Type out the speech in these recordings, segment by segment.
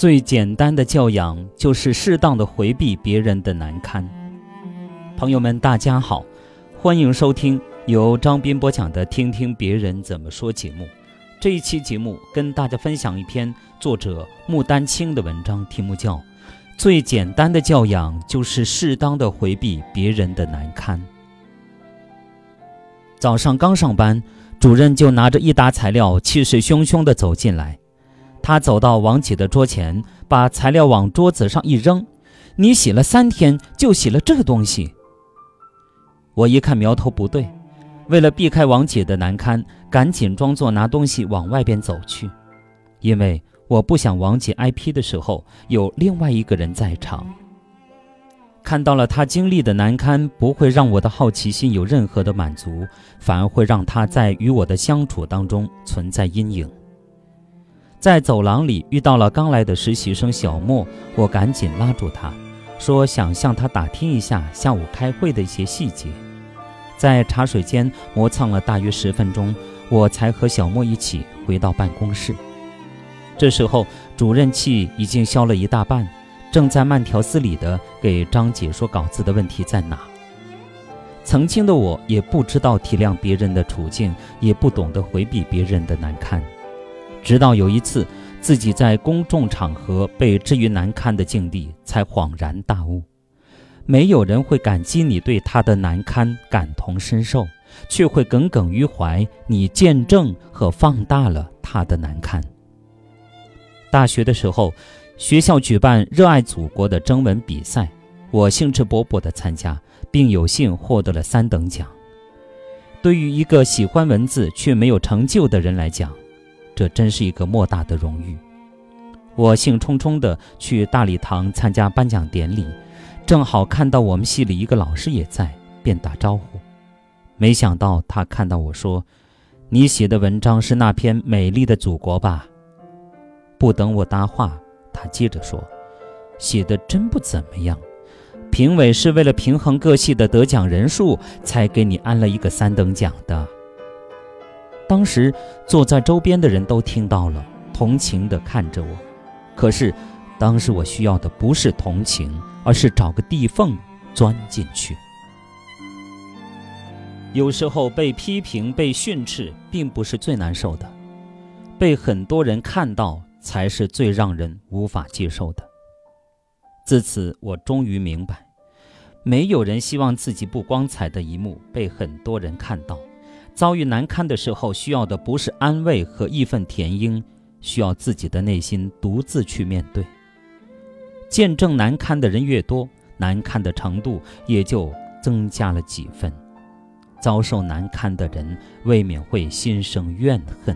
最简单的教养就是适当的回避别人的难堪。朋友们，大家好，欢迎收听由张斌播讲的《听听别人怎么说》节目。这一期节目跟大家分享一篇作者穆丹青的文章，题目叫《最简单的教养就是适当的回避别人的难堪》。早上刚上班，主任就拿着一沓材料，气势汹汹地走进来。他走到王姐的桌前，把材料往桌子上一扔：“你洗了三天，就洗了这东西。”我一看苗头不对，为了避开王姐的难堪，赶紧装作拿东西往外边走去，因为我不想王姐挨批的时候有另外一个人在场。看到了她经历的难堪，不会让我的好奇心有任何的满足，反而会让她在与我的相处当中存在阴影。在走廊里遇到了刚来的实习生小莫，我赶紧拉住他，说想向他打听一下下午开会的一些细节。在茶水间磨蹭了大约十分钟，我才和小莫一起回到办公室。这时候主任气已经消了一大半，正在慢条斯理地给张姐说稿子的问题在哪。曾经的我也不知道体谅别人的处境，也不懂得回避别人的难堪。直到有一次，自己在公众场合被置于难堪的境地，才恍然大悟：没有人会感激你对他的难堪感同身受，却会耿耿于怀你见证和放大了他的难堪。大学的时候，学校举办热爱祖国的征文比赛，我兴致勃勃地参加，并有幸获得了三等奖。对于一个喜欢文字却没有成就的人来讲，这真是一个莫大的荣誉。我兴冲冲地去大礼堂参加颁奖典礼，正好看到我们系里一个老师也在，便打招呼。没想到他看到我说：“你写的文章是那篇《美丽的祖国》吧？”不等我答话，他接着说：“写的真不怎么样。评委是为了平衡各系的得奖人数，才给你安了一个三等奖的。”当时坐在周边的人都听到了，同情地看着我。可是，当时我需要的不是同情，而是找个地缝钻进去。有时候被批评、被训斥，并不是最难受的，被很多人看到才是最让人无法接受的。自此，我终于明白，没有人希望自己不光彩的一幕被很多人看到。遭遇难堪的时候，需要的不是安慰和义愤填膺，需要自己的内心独自去面对。见证难堪的人越多，难堪的程度也就增加了几分。遭受难堪的人，未免会心生怨恨。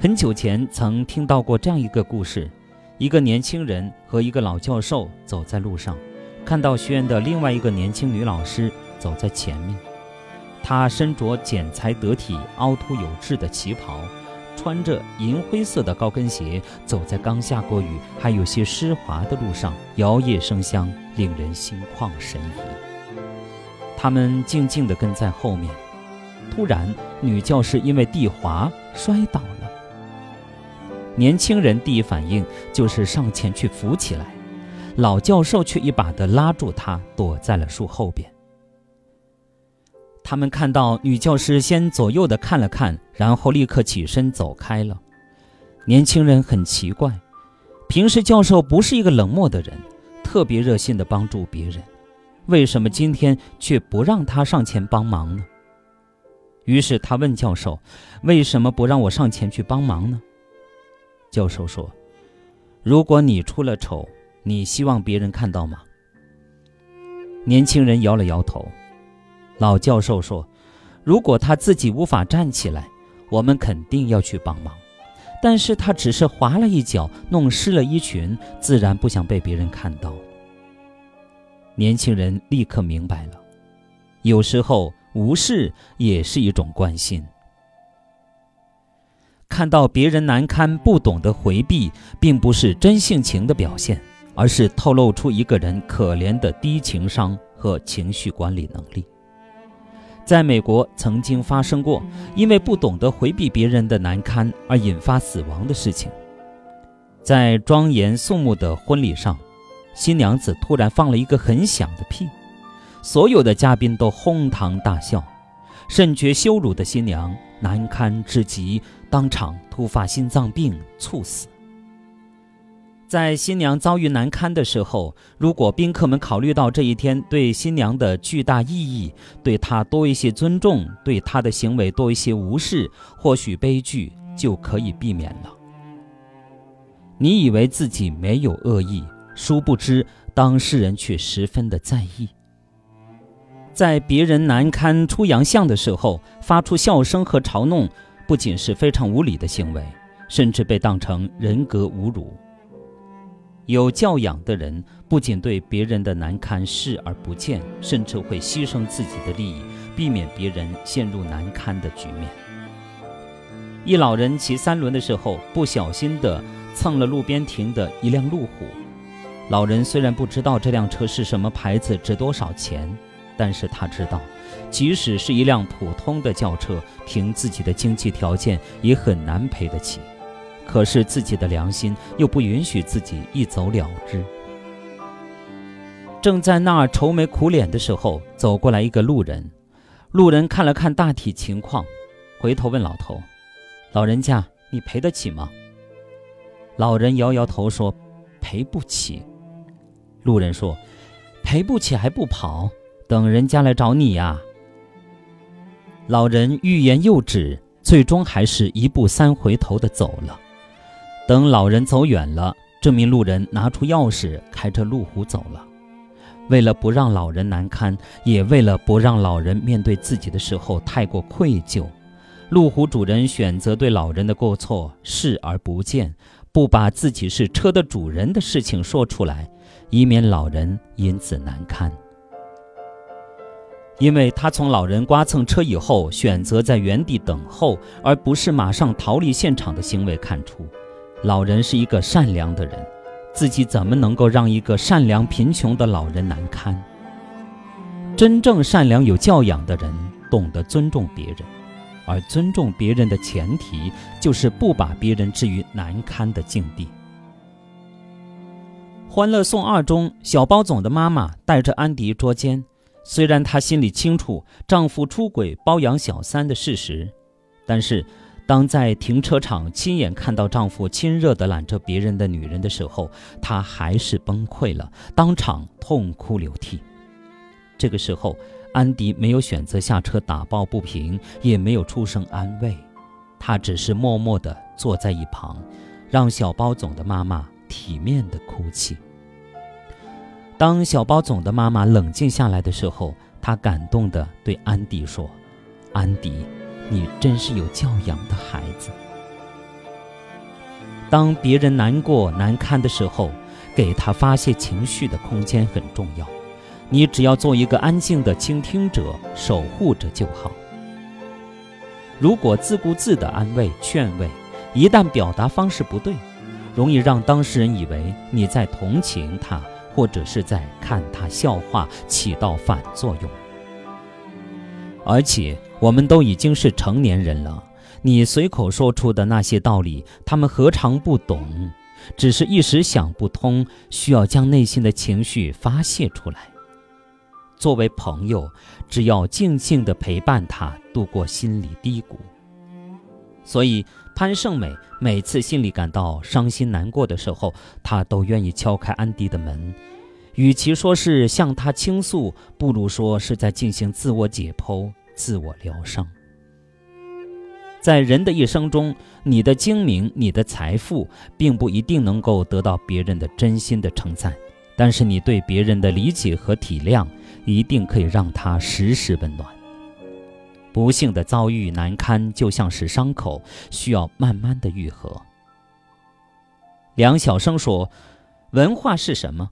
很久前曾听到过这样一个故事：一个年轻人和一个老教授走在路上，看到学院的另外一个年轻女老师走在前面。她身着剪裁得体、凹凸有致的旗袍，穿着银灰色的高跟鞋，走在刚下过雨、还有些湿滑的路上，摇曳生香，令人心旷神怡。他们静静地跟在后面。突然，女教师因为地滑摔倒了。年轻人第一反应就是上前去扶起来，老教授却一把地拉住她，躲在了树后边。他们看到女教师先左右的看了看，然后立刻起身走开了。年轻人很奇怪，平时教授不是一个冷漠的人，特别热心的帮助别人，为什么今天却不让他上前帮忙呢？于是他问教授：“为什么不让我上前去帮忙呢？”教授说：“如果你出了丑，你希望别人看到吗？”年轻人摇了摇头。老教授说：“如果他自己无法站起来，我们肯定要去帮忙。但是他只是滑了一脚，弄湿了衣裙，自然不想被别人看到。”年轻人立刻明白了，有时候无视也是一种关心。看到别人难堪，不懂得回避，并不是真性情的表现，而是透露出一个人可怜的低情商和情绪管理能力。在美国曾经发生过因为不懂得回避别人的难堪而引发死亡的事情。在庄严肃穆的婚礼上，新娘子突然放了一个很响的屁，所有的嘉宾都哄堂大笑。甚觉羞辱的新娘难堪至极，当场突发心脏病猝死。在新娘遭遇难堪的时候，如果宾客们考虑到这一天对新娘的巨大意义，对她多一些尊重，对她的行为多一些无视，或许悲剧就可以避免了。你以为自己没有恶意，殊不知当事人却十分的在意。在别人难堪出洋相的时候，发出笑声和嘲弄，不仅是非常无理的行为，甚至被当成人格侮辱。有教养的人，不仅对别人的难堪视而不见，甚至会牺牲自己的利益，避免别人陷入难堪的局面。一老人骑三轮的时候，不小心的蹭了路边停的一辆路虎。老人虽然不知道这辆车是什么牌子，值多少钱。但是他知道，即使是一辆普通的轿车，凭自己的经济条件也很难赔得起。可是自己的良心又不允许自己一走了之。正在那儿愁眉苦脸的时候，走过来一个路人。路人看了看大体情况，回头问老头：“老人家，你赔得起吗？”老人摇摇头说：“赔不起。”路人说：“赔不起还不跑？”等人家来找你呀！老人欲言又止，最终还是一步三回头的走了。等老人走远了，这名路人拿出钥匙，开着路虎走了。为了不让老人难堪，也为了不让老人面对自己的时候太过愧疚，路虎主人选择对老人的过错视而不见，不把自己是车的主人的事情说出来，以免老人因此难堪。因为他从老人刮蹭车以后选择在原地等候，而不是马上逃离现场的行为看出，老人是一个善良的人，自己怎么能够让一个善良贫穷的老人难堪？真正善良有教养的人懂得尊重别人，而尊重别人的前提就是不把别人置于难堪的境地。《欢乐颂二》中，小包总的妈妈带着安迪捉奸。虽然她心里清楚丈夫出轨包养小三的事实，但是当在停车场亲眼看到丈夫亲热地揽着别人的女人的时候，她还是崩溃了，当场痛哭流涕。这个时候，安迪没有选择下车打抱不平，也没有出声安慰，他只是默默地坐在一旁，让小包总的妈妈体面地哭泣。当小包总的妈妈冷静下来的时候，她感动地对安迪说：“安迪，你真是有教养的孩子。当别人难过难堪的时候，给他发泄情绪的空间很重要。你只要做一个安静的倾听者、守护者就好。如果自顾自的安慰劝慰，一旦表达方式不对，容易让当事人以为你在同情他。”或者是在看他笑话，起到反作用。而且我们都已经是成年人了，你随口说出的那些道理，他们何尝不懂？只是一时想不通，需要将内心的情绪发泄出来。作为朋友，只要静静的陪伴他度过心理低谷。所以。潘胜美每次心里感到伤心难过的时候，她都愿意敲开安迪的门。与其说是向他倾诉，不如说是在进行自我解剖、自我疗伤。在人的一生中，你的精明、你的财富，并不一定能够得到别人的真心的称赞，但是你对别人的理解和体谅，一定可以让他时时温暖。不幸的遭遇难堪，就像是伤口，需要慢慢的愈合。梁晓声说：“文化是什么？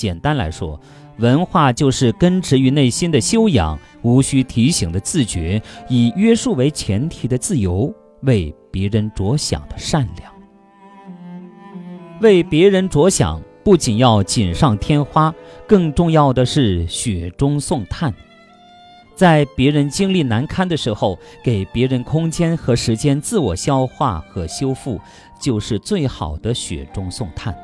简单来说，文化就是根植于内心的修养，无需提醒的自觉，以约束为前提的自由，为别人着想的善良。为别人着想，不仅要锦上添花，更重要的是雪中送炭。”在别人经历难堪的时候，给别人空间和时间自我消化和修复，就是最好的雪中送炭。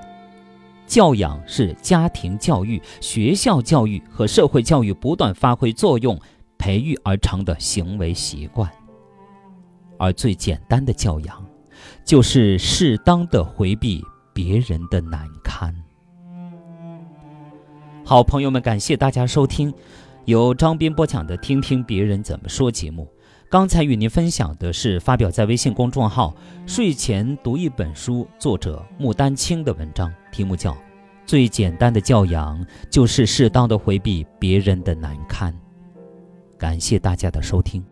教养是家庭教育、学校教育和社会教育不断发挥作用、培育而成的行为习惯。而最简单的教养，就是适当的回避别人的难堪。好朋友们，感谢大家收听由张斌播讲的《听听别人怎么说》节目。刚才与您分享的是发表在微信公众号“睡前读一本书”作者穆丹青的文章，题目叫《最简单的教养就是适当的回避别人的难堪》。感谢大家的收听。